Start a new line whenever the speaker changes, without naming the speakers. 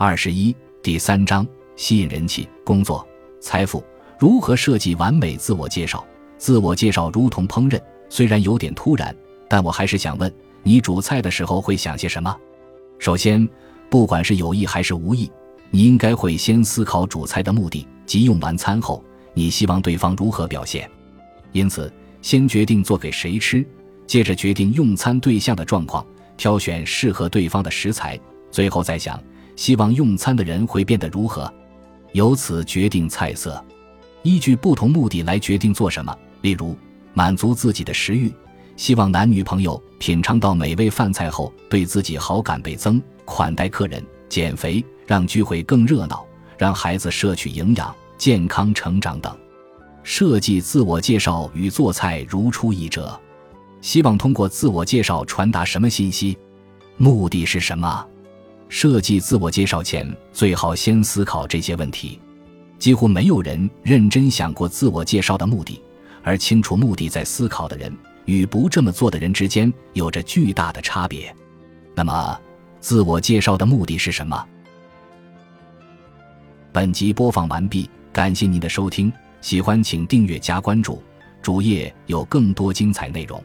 二十一，第三章：吸引人气、工作、财富。如何设计完美自我介绍？自我介绍如同烹饪，虽然有点突然，但我还是想问你：煮菜的时候会想些什么？首先，不管是有意还是无意，你应该会先思考煮菜的目的，即用完餐后你希望对方如何表现。因此，先决定做给谁吃，接着决定用餐对象的状况，挑选适合对方的食材，最后再想希望用餐的人会变得如何，由此决定菜色。依据不同目的来决定做什么，例如满足自己的食欲，希望男女朋友品尝到美味饭菜后对自己好感倍增；款待客人、减肥，让聚会更热闹；让孩子摄取营养、健康成长等。设计自我介绍与做菜如出一辙，希望通过自我介绍传达什么信息？目的是什么？设计自我介绍前最好先思考这些问题。几乎没有人认真想过自我介绍的目的，而清楚目的在思考的人与不这么做的人之间有着巨大的差别。那么，自我介绍的目的是什么？本集播放完毕，感谢您的收听，喜欢请订阅加关注，主页有更多精彩内容。